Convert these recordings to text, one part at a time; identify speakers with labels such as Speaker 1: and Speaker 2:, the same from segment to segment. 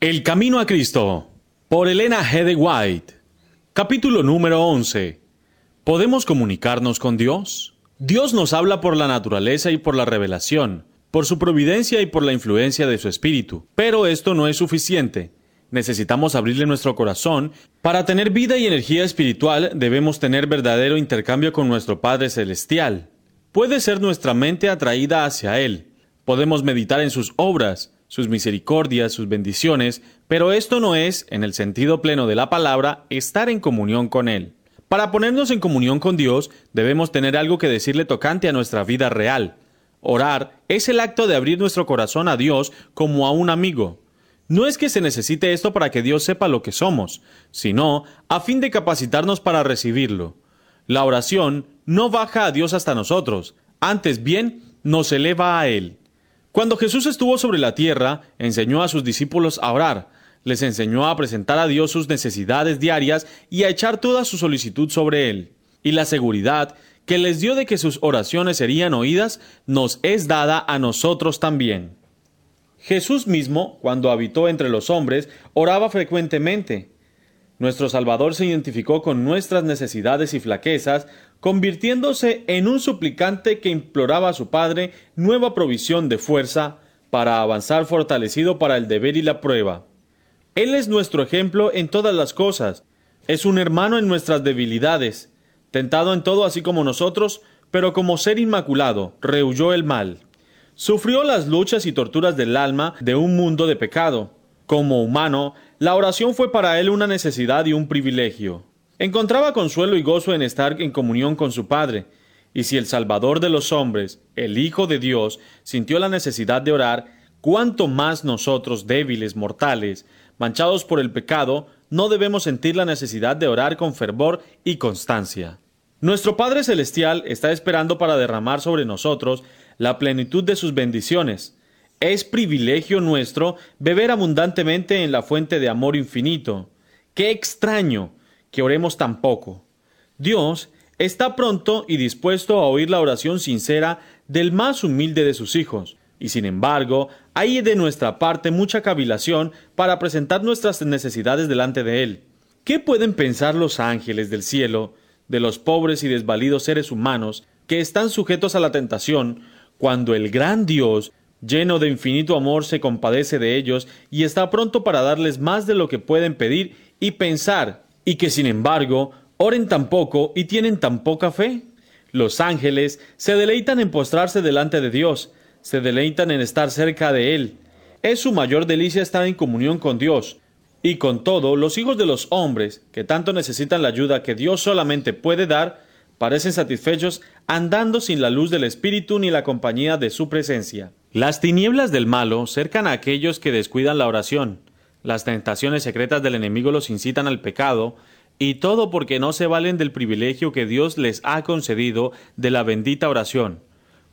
Speaker 1: El Camino a Cristo, por Elena G. White. Capítulo número 11. ¿Podemos comunicarnos con Dios? Dios nos habla por la naturaleza y por la revelación, por su providencia y por la influencia de su Espíritu. Pero esto no es suficiente. Necesitamos abrirle nuestro corazón. Para tener vida y energía espiritual debemos tener verdadero intercambio con nuestro Padre Celestial. Puede ser nuestra mente atraída hacia Él. Podemos meditar en sus obras, sus misericordias, sus bendiciones, pero esto no es, en el sentido pleno de la palabra, estar en comunión con Él. Para ponernos en comunión con Dios, debemos tener algo que decirle tocante a nuestra vida real. Orar es el acto de abrir nuestro corazón a Dios como a un amigo. No es que se necesite esto para que Dios sepa lo que somos, sino a fin de capacitarnos para recibirlo. La oración no baja a Dios hasta nosotros, antes bien nos eleva a Él. Cuando Jesús estuvo sobre la tierra, enseñó a sus discípulos a orar, les enseñó a presentar a Dios sus necesidades diarias y a echar toda su solicitud sobre Él. Y la seguridad que les dio de que sus oraciones serían oídas nos es dada a nosotros también. Jesús mismo, cuando habitó entre los hombres, oraba frecuentemente. Nuestro Salvador se identificó con nuestras necesidades y flaquezas, convirtiéndose en un suplicante que imploraba a su Padre nueva provisión de fuerza para avanzar fortalecido para el deber y la prueba. Él es nuestro ejemplo en todas las cosas, es un hermano en nuestras debilidades, tentado en todo así como nosotros, pero como ser inmaculado, rehuyó el mal. Sufrió las luchas y torturas del alma de un mundo de pecado. Como humano, la oración fue para él una necesidad y un privilegio. Encontraba consuelo y gozo en estar en comunión con su Padre, y si el Salvador de los hombres, el Hijo de Dios, sintió la necesidad de orar, cuánto más nosotros, débiles, mortales, manchados por el pecado, no debemos sentir la necesidad de orar con fervor y constancia. Nuestro Padre Celestial está esperando para derramar sobre nosotros la plenitud de sus bendiciones, es privilegio nuestro beber abundantemente en la fuente de amor infinito. Qué extraño que oremos tan poco. Dios está pronto y dispuesto a oír la oración sincera del más humilde de sus hijos, y sin embargo, hay de nuestra parte mucha cavilación para presentar nuestras necesidades delante de Él. ¿Qué pueden pensar los ángeles del cielo de los pobres y desvalidos seres humanos que están sujetos a la tentación cuando el gran Dios lleno de infinito amor, se compadece de ellos y está pronto para darles más de lo que pueden pedir y pensar, y que sin embargo oren tan poco y tienen tan poca fe. Los ángeles se deleitan en postrarse delante de Dios, se deleitan en estar cerca de Él. Es su mayor delicia estar en comunión con Dios. Y con todo, los hijos de los hombres, que tanto necesitan la ayuda que Dios solamente puede dar, parecen satisfechos andando sin la luz del Espíritu ni la compañía de su presencia. Las tinieblas del malo cercan a aquellos que descuidan la oración. Las tentaciones secretas del enemigo los incitan al pecado, y todo porque no se valen del privilegio que Dios les ha concedido de la bendita oración.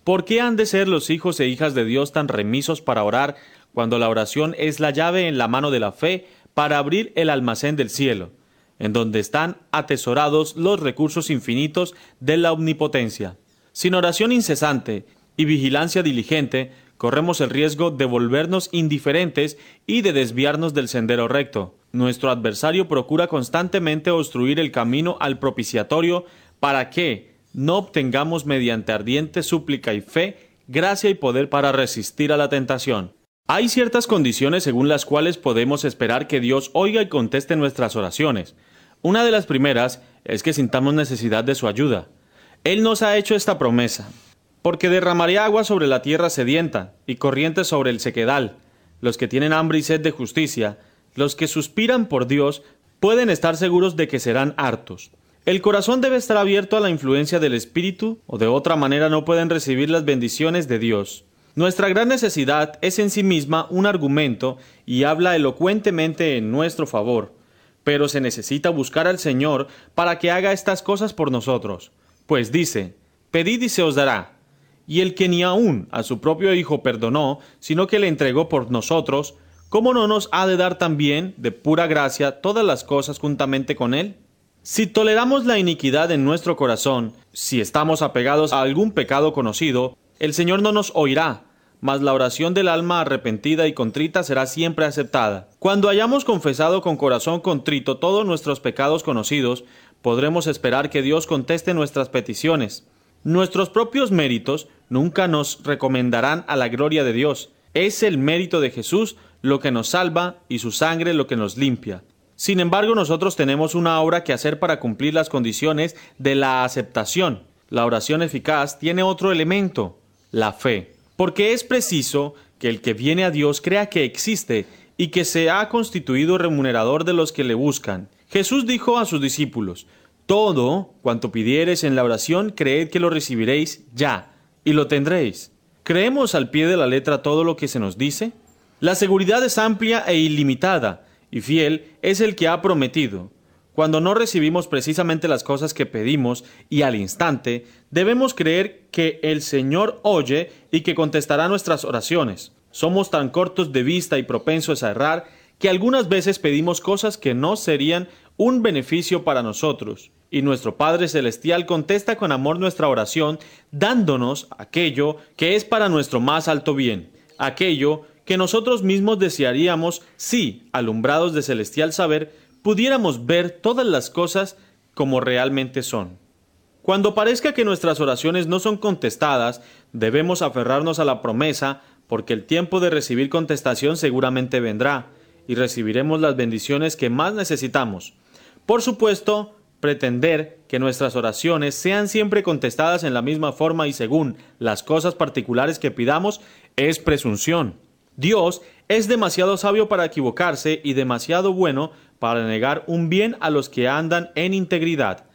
Speaker 1: ¿Por qué han de ser los hijos e hijas de Dios tan remisos para orar cuando la oración es la llave en la mano de la fe para abrir el almacén del cielo, en donde están atesorados los recursos infinitos de la omnipotencia? Sin oración incesante y vigilancia diligente, corremos el riesgo de volvernos indiferentes y de desviarnos del sendero recto. Nuestro adversario procura constantemente obstruir el camino al propiciatorio para que no obtengamos mediante ardiente súplica y fe gracia y poder para resistir a la tentación. Hay ciertas condiciones según las cuales podemos esperar que Dios oiga y conteste nuestras oraciones. Una de las primeras es que sintamos necesidad de su ayuda. Él nos ha hecho esta promesa porque derramaré agua sobre la tierra sedienta y corrientes sobre el sequedal. Los que tienen hambre y sed de justicia, los que suspiran por Dios, pueden estar seguros de que serán hartos. El corazón debe estar abierto a la influencia del Espíritu, o de otra manera no pueden recibir las bendiciones de Dios. Nuestra gran necesidad es en sí misma un argumento y habla elocuentemente en nuestro favor, pero se necesita buscar al Señor para que haga estas cosas por nosotros. Pues dice, Pedid y se os dará, y el que ni aun a su propio Hijo perdonó, sino que le entregó por nosotros, ¿cómo no nos ha de dar también, de pura gracia, todas las cosas juntamente con Él? Si toleramos la iniquidad en nuestro corazón, si estamos apegados a algún pecado conocido, el Señor no nos oirá, mas la oración del alma arrepentida y contrita será siempre aceptada. Cuando hayamos confesado con corazón contrito todos nuestros pecados conocidos, podremos esperar que Dios conteste nuestras peticiones. Nuestros propios méritos nunca nos recomendarán a la gloria de Dios. Es el mérito de Jesús lo que nos salva y su sangre lo que nos limpia. Sin embargo, nosotros tenemos una obra que hacer para cumplir las condiciones de la aceptación. La oración eficaz tiene otro elemento, la fe, porque es preciso que el que viene a Dios crea que existe y que se ha constituido remunerador de los que le buscan. Jesús dijo a sus discípulos, Todo cuanto pidiereis en la oración, creed que lo recibiréis ya, y lo tendréis. ¿Creemos al pie de la letra todo lo que se nos dice? La seguridad es amplia e ilimitada, y fiel es el que ha prometido. Cuando no recibimos precisamente las cosas que pedimos y al instante, debemos creer que el Señor oye y que contestará nuestras oraciones. Somos tan cortos de vista y propensos a errar que algunas veces pedimos cosas que no serían un beneficio para nosotros, y nuestro Padre Celestial contesta con amor nuestra oración, dándonos aquello que es para nuestro más alto bien, aquello que nosotros mismos desearíamos si, alumbrados de celestial saber, pudiéramos ver todas las cosas como realmente son. Cuando parezca que nuestras oraciones no son contestadas, debemos aferrarnos a la promesa, porque el tiempo de recibir contestación seguramente vendrá, y recibiremos las bendiciones que más necesitamos. Por supuesto, pretender que nuestras oraciones sean siempre contestadas en la misma forma y según las cosas particulares que pidamos es presunción. Dios es demasiado sabio para equivocarse y demasiado bueno para negar un bien a los que andan en integridad.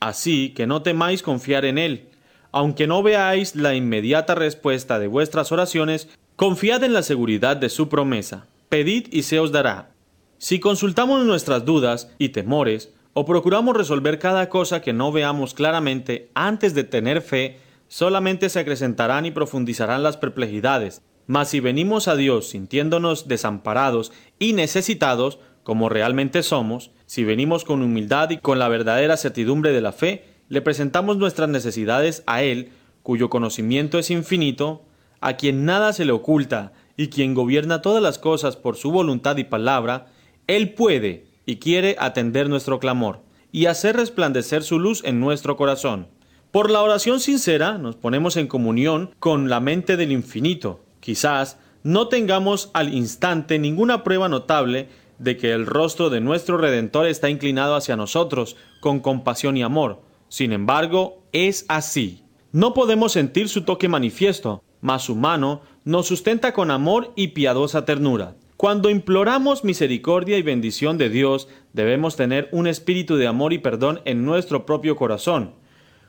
Speaker 1: Así que no temáis confiar en Él. Aunque no veáis la inmediata respuesta de vuestras oraciones, confiad en la seguridad de su promesa. Pedid y se os dará. Si consultamos nuestras dudas y temores, o procuramos resolver cada cosa que no veamos claramente antes de tener fe, solamente se acrecentarán y profundizarán las perplejidades, mas si venimos a Dios sintiéndonos desamparados y necesitados, como realmente somos, si venimos con humildad y con la verdadera certidumbre de la fe, le presentamos nuestras necesidades a Él, cuyo conocimiento es infinito, a quien nada se le oculta y quien gobierna todas las cosas por su voluntad y palabra, Él puede y quiere atender nuestro clamor y hacer resplandecer su luz en nuestro corazón. Por la oración sincera nos ponemos en comunión con la mente del infinito, Quizás no tengamos al instante ninguna prueba notable de que el rostro de nuestro Redentor está inclinado hacia nosotros con compasión y amor. Sin embargo, es así. No podemos sentir su toque manifiesto, mas su mano nos sustenta con amor y piadosa ternura. Cuando imploramos misericordia y bendición de Dios, debemos tener un espíritu de amor y perdón en nuestro propio corazón.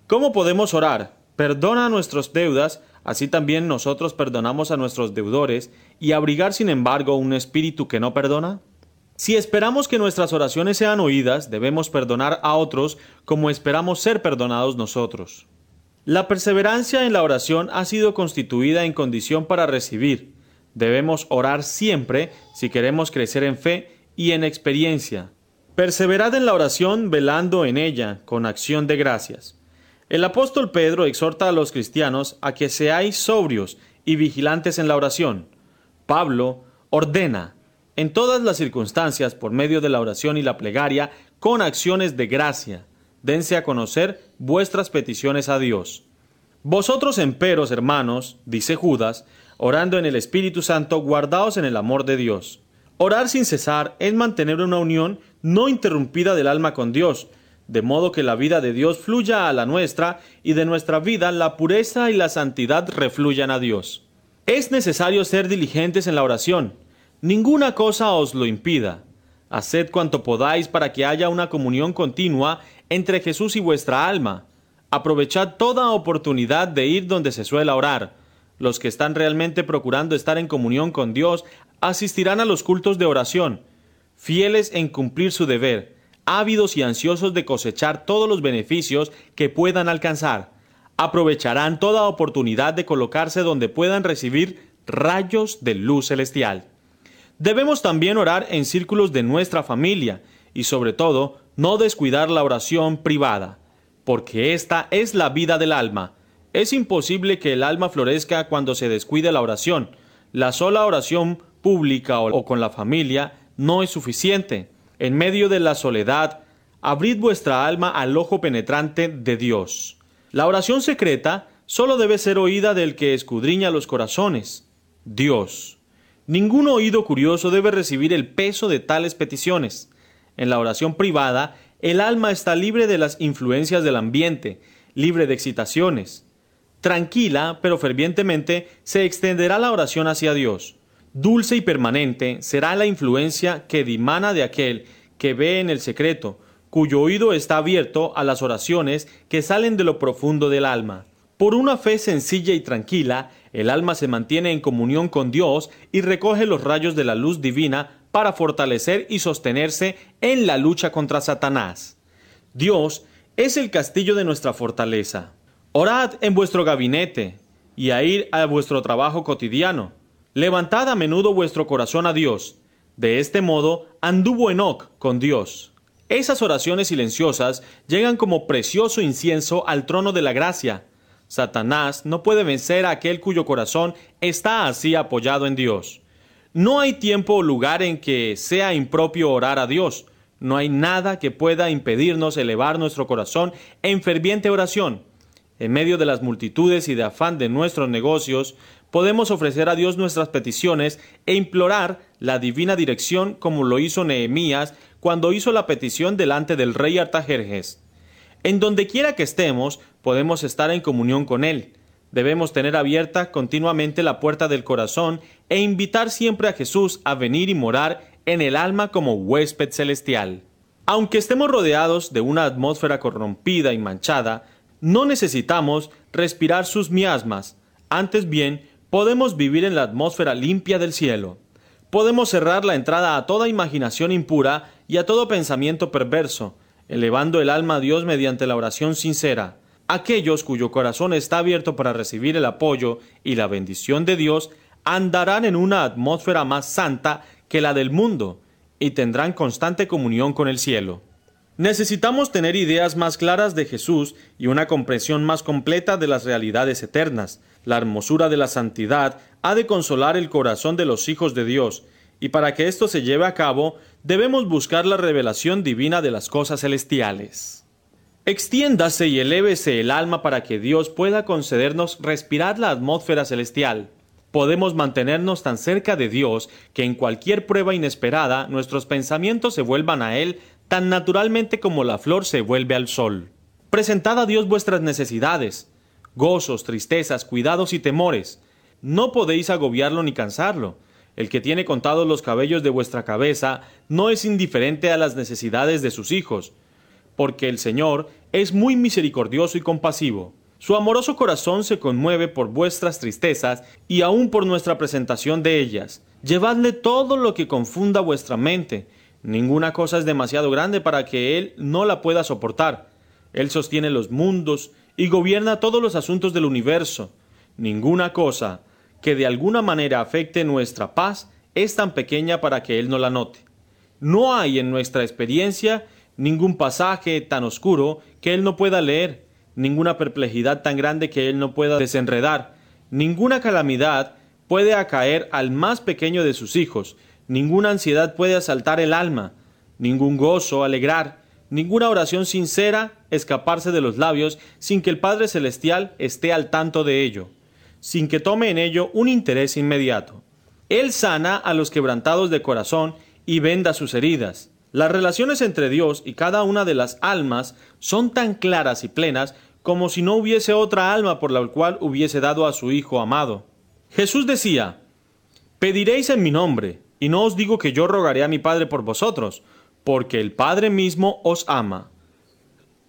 Speaker 1: ¿Cómo podemos orar? Perdona nuestras deudas así también nosotros perdonamos a nuestros deudores, y abrigar sin embargo un espíritu que no perdona? Si esperamos que nuestras oraciones sean oídas, debemos perdonar a otros como esperamos ser perdonados nosotros. La perseverancia en la oración ha sido constituida en condición para recibir. Debemos orar siempre si queremos crecer en fe y en experiencia. Perseverad en la oración velando en ella con acción de gracias. El apóstol Pedro exhorta a los cristianos a que seáis sobrios y vigilantes en la oración. Pablo ordena, en todas las circunstancias, por medio de la oración y la plegaria, con acciones de gracia, dense a conocer vuestras peticiones a Dios. Vosotros, emperos, hermanos, dice Judas, orando en el Espíritu Santo, guardaos en el amor de Dios. Orar sin cesar es mantener una unión no interrumpida del alma con Dios, de modo que la vida de Dios fluya a la nuestra y de nuestra vida la pureza y la santidad refluyan a Dios. Es necesario ser diligentes en la oración. Ninguna cosa os lo impida. Haced cuanto podáis para que haya una comunión continua entre Jesús y vuestra alma. Aprovechad toda oportunidad de ir donde se suele orar. Los que están realmente procurando estar en comunión con Dios asistirán a los cultos de oración, fieles en cumplir su deber ávidos y ansiosos de cosechar todos los beneficios que puedan alcanzar. Aprovecharán toda oportunidad de colocarse donde puedan recibir rayos de luz celestial. Debemos también orar en círculos de nuestra familia y sobre todo no descuidar la oración privada, porque esta es la vida del alma. Es imposible que el alma florezca cuando se descuide la oración. La sola oración pública o con la familia no es suficiente. En medio de la soledad, abrid vuestra alma al ojo penetrante de Dios. La oración secreta solo debe ser oída del que escudriña los corazones, Dios. Ningún oído curioso debe recibir el peso de tales peticiones. En la oración privada, el alma está libre de las influencias del ambiente, libre de excitaciones. Tranquila, pero fervientemente, se extenderá la oración hacia Dios. Dulce y permanente será la influencia que dimana de aquel que ve en el secreto, cuyo oído está abierto a las oraciones que salen de lo profundo del alma. Por una fe sencilla y tranquila, el alma se mantiene en comunión con Dios y recoge los rayos de la luz divina para fortalecer y sostenerse en la lucha contra Satanás. Dios es el castillo de nuestra fortaleza. Orad en vuestro gabinete y a ir a vuestro trabajo cotidiano. Levantad a menudo vuestro corazón a Dios. De este modo anduvo Enoch con Dios. Esas oraciones silenciosas llegan como precioso incienso al trono de la gracia. Satanás no puede vencer a aquel cuyo corazón está así apoyado en Dios. No hay tiempo o lugar en que sea impropio orar a Dios. No hay nada que pueda impedirnos elevar nuestro corazón en ferviente oración. En medio de las multitudes y de afán de nuestros negocios, podemos ofrecer a Dios nuestras peticiones e implorar la divina dirección como lo hizo Nehemías cuando hizo la petición delante del rey Artajerjes. En donde quiera que estemos, podemos estar en comunión con Él. Debemos tener abierta continuamente la puerta del corazón e invitar siempre a Jesús a venir y morar en el alma como huésped celestial. Aunque estemos rodeados de una atmósfera corrompida y manchada, no necesitamos respirar sus miasmas, antes bien podemos vivir en la atmósfera limpia del cielo. Podemos cerrar la entrada a toda imaginación impura y a todo pensamiento perverso, elevando el alma a Dios mediante la oración sincera. Aquellos cuyo corazón está abierto para recibir el apoyo y la bendición de Dios andarán en una atmósfera más santa que la del mundo y tendrán constante comunión con el cielo. Necesitamos tener ideas más claras de Jesús y una comprensión más completa de las realidades eternas. La hermosura de la santidad ha de consolar el corazón de los hijos de Dios, y para que esto se lleve a cabo, debemos buscar la revelación divina de las cosas celestiales. Extiéndase y elévese el alma para que Dios pueda concedernos respirar la atmósfera celestial. Podemos mantenernos tan cerca de Dios que en cualquier prueba inesperada nuestros pensamientos se vuelvan a Él tan naturalmente como la flor se vuelve al sol. Presentad a Dios vuestras necesidades, gozos, tristezas, cuidados y temores. No podéis agobiarlo ni cansarlo. El que tiene contados los cabellos de vuestra cabeza no es indiferente a las necesidades de sus hijos, porque el Señor es muy misericordioso y compasivo. Su amoroso corazón se conmueve por vuestras tristezas y aun por nuestra presentación de ellas. Llevadle todo lo que confunda vuestra mente. Ninguna cosa es demasiado grande para que Él no la pueda soportar. Él sostiene los mundos y gobierna todos los asuntos del universo. Ninguna cosa que de alguna manera afecte nuestra paz es tan pequeña para que Él no la note. No hay en nuestra experiencia ningún pasaje tan oscuro que Él no pueda leer, ninguna perplejidad tan grande que Él no pueda desenredar, ninguna calamidad puede acaer al más pequeño de sus hijos, ninguna ansiedad puede asaltar el alma, ningún gozo alegrar, ninguna oración sincera escaparse de los labios sin que el Padre Celestial esté al tanto de ello, sin que tome en ello un interés inmediato. Él sana a los quebrantados de corazón y venda sus heridas. Las relaciones entre Dios y cada una de las almas son tan claras y plenas como si no hubiese otra alma por la cual hubiese dado a su Hijo amado. Jesús decía, Pediréis en mi nombre, y no os digo que yo rogaré a mi Padre por vosotros, porque el Padre mismo os ama.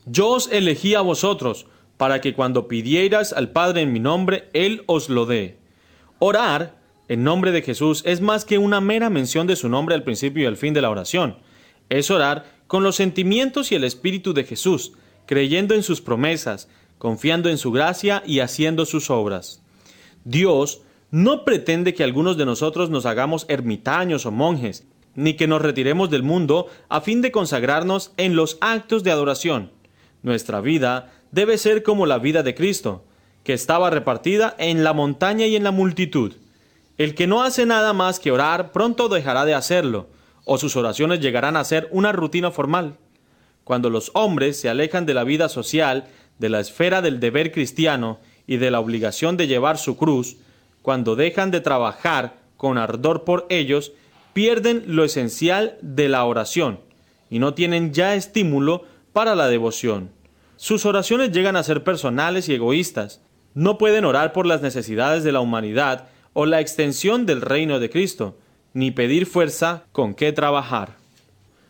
Speaker 1: Yo os elegí a vosotros, para que cuando pidierais al Padre en mi nombre, Él os lo dé. Orar en nombre de Jesús es más que una mera mención de su nombre al principio y al fin de la oración. Es orar con los sentimientos y el espíritu de Jesús, creyendo en sus promesas, confiando en su gracia y haciendo sus obras. Dios no pretende que algunos de nosotros nos hagamos ermitaños o monjes, ni que nos retiremos del mundo a fin de consagrarnos en los actos de adoración. Nuestra vida debe ser como la vida de Cristo, que estaba repartida en la montaña y en la multitud. El que no hace nada más que orar pronto dejará de hacerlo, o sus oraciones llegarán a ser una rutina formal. Cuando los hombres se alejan de la vida social, de la esfera del deber cristiano y de la obligación de llevar su cruz, cuando dejan de trabajar con ardor por ellos, pierden lo esencial de la oración y no tienen ya estímulo para la devoción. Sus oraciones llegan a ser personales y egoístas. No pueden orar por las necesidades de la humanidad o la extensión del reino de Cristo, ni pedir fuerza con qué trabajar.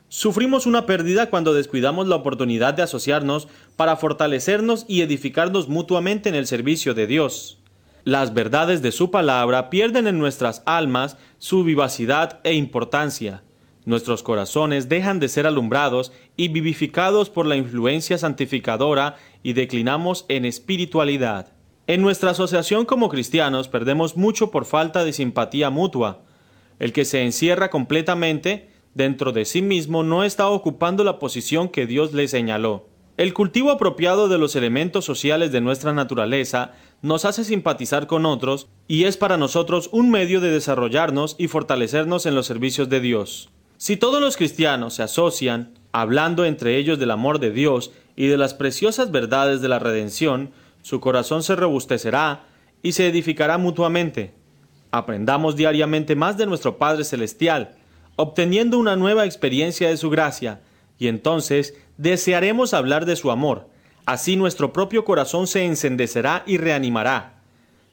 Speaker 1: Sufrimos una pérdida cuando descuidamos la oportunidad de asociarnos para fortalecernos y edificarnos mutuamente en el servicio de Dios. Las verdades de su palabra pierden en nuestras almas su vivacidad e importancia. Nuestros corazones dejan de ser alumbrados y vivificados por la influencia santificadora y declinamos en espiritualidad. En nuestra asociación como cristianos perdemos mucho por falta de simpatía mutua. El que se encierra completamente dentro de sí mismo no está ocupando la posición que Dios le señaló. El cultivo apropiado de los elementos sociales de nuestra naturaleza nos hace simpatizar con otros y es para nosotros un medio de desarrollarnos y fortalecernos en los servicios de Dios. Si todos los cristianos se asocian, hablando entre ellos del amor de Dios y de las preciosas verdades de la redención, su corazón se robustecerá y se edificará mutuamente. Aprendamos diariamente más de nuestro Padre Celestial, obteniendo una nueva experiencia de su gracia, y entonces desearemos hablar de su amor. Así nuestro propio corazón se encendecerá y reanimará.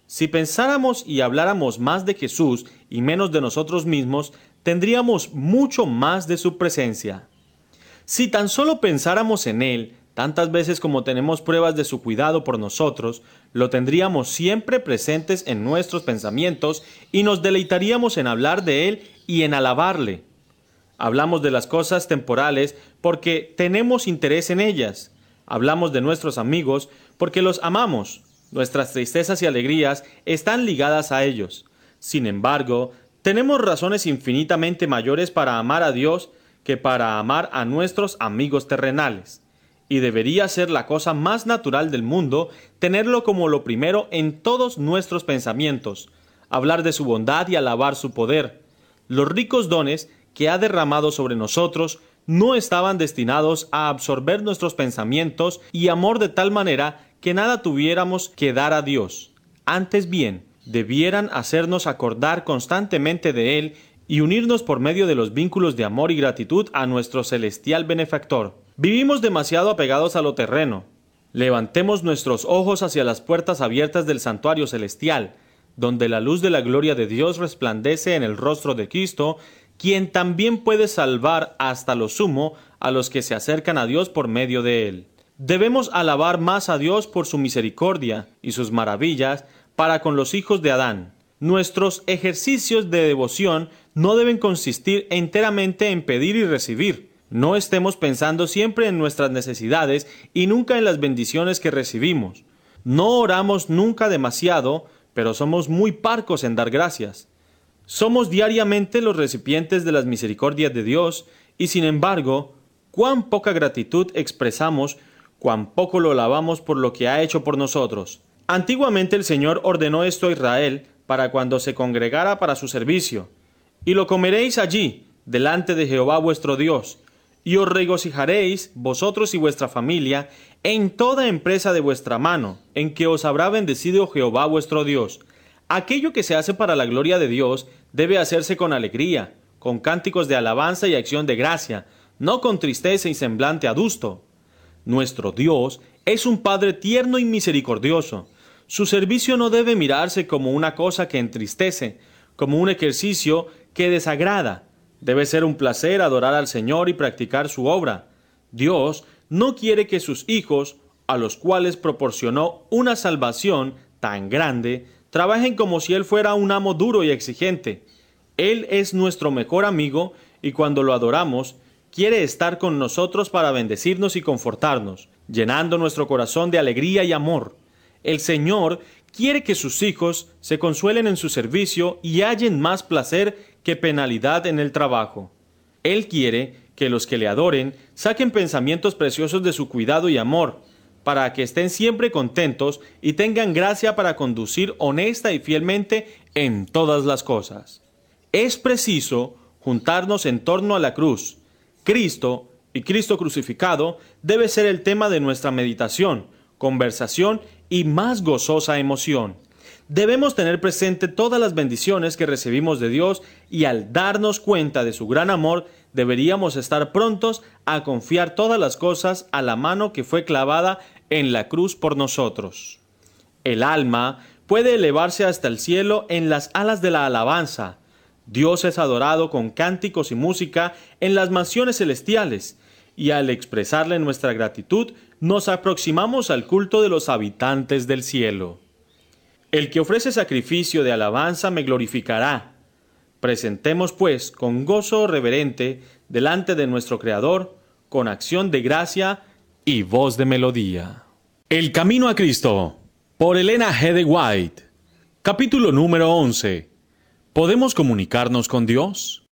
Speaker 1: Si pensáramos y habláramos más de Jesús y menos de nosotros mismos, tendríamos mucho más de su presencia. Si tan solo pensáramos en Él, Tantas veces como tenemos pruebas de su cuidado por nosotros, lo tendríamos siempre presentes en nuestros pensamientos y nos deleitaríamos en hablar de Él y en alabarle. Hablamos de las cosas temporales porque tenemos interés en ellas. Hablamos de nuestros amigos porque los amamos. Nuestras tristezas y alegrías están ligadas a ellos. Sin embargo, tenemos razones infinitamente mayores para amar a Dios que para amar a nuestros amigos terrenales y debería ser la cosa más natural del mundo tenerlo como lo primero en todos nuestros pensamientos, hablar de su bondad y alabar su poder. Los ricos dones que ha derramado sobre nosotros no estaban destinados a absorber nuestros pensamientos y amor de tal manera que nada tuviéramos que dar a Dios. Antes bien, debieran hacernos acordar constantemente de Él y unirnos por medio de los vínculos de amor y gratitud a nuestro celestial benefactor. Vivimos demasiado apegados a lo terreno. Levantemos nuestros ojos hacia las puertas abiertas del santuario celestial, donde la luz de la gloria de Dios resplandece en el rostro de Cristo, quien también puede salvar hasta lo sumo a los que se acercan a Dios por medio de él. Debemos alabar más a Dios por su misericordia y sus maravillas para con los hijos de Adán. Nuestros ejercicios de devoción no deben consistir enteramente en pedir y recibir, no estemos pensando siempre en nuestras necesidades y nunca en las bendiciones que recibimos. No oramos nunca demasiado, pero somos muy parcos en dar gracias. Somos diariamente los recipientes de las misericordias de Dios, y sin embargo, cuán poca gratitud expresamos, cuán poco lo lavamos por lo que ha hecho por nosotros. Antiguamente el Señor ordenó esto a Israel para cuando se congregara para su servicio. Y lo comeréis allí, delante de Jehová vuestro Dios, y os regocijaréis vosotros y vuestra familia en toda empresa de vuestra mano, en que os habrá bendecido Jehová vuestro Dios. Aquello que se hace para la gloria de Dios debe hacerse con alegría, con cánticos de alabanza y acción de gracia, no con tristeza y semblante adusto. Nuestro Dios es un Padre tierno y misericordioso. Su servicio no debe mirarse como una cosa que entristece, como un ejercicio que desagrada, Debe ser un placer adorar al Señor y practicar su obra. Dios no quiere que sus hijos, a los cuales proporcionó una salvación tan grande, trabajen como si Él fuera un amo duro y exigente. Él es nuestro mejor amigo y cuando lo adoramos, quiere estar con nosotros para bendecirnos y confortarnos, llenando nuestro corazón de alegría y amor. El Señor quiere que sus hijos se consuelen en su servicio y hallen más placer que penalidad en el trabajo. Él quiere que los que le adoren saquen pensamientos preciosos de su cuidado y amor, para que estén siempre contentos y tengan gracia para conducir honesta y fielmente en todas las cosas. Es preciso juntarnos en torno a la cruz. Cristo y Cristo crucificado debe ser el tema de nuestra meditación, conversación y más gozosa emoción. Debemos tener presente todas las bendiciones que recibimos de Dios y al darnos cuenta de su gran amor, deberíamos estar prontos a confiar todas las cosas a la mano que fue clavada en la cruz por nosotros. El alma puede elevarse hasta el cielo en las alas de la alabanza. Dios es adorado con cánticos y música en las mansiones celestiales, y al expresarle nuestra gratitud, nos aproximamos al culto de los habitantes del cielo. El que ofrece sacrificio de alabanza me glorificará. Presentemos, pues, con gozo reverente delante de nuestro Creador, con acción de gracia y voz de melodía. El Camino a Cristo, por Elena G. White. Capítulo número 11. ¿Podemos comunicarnos con Dios?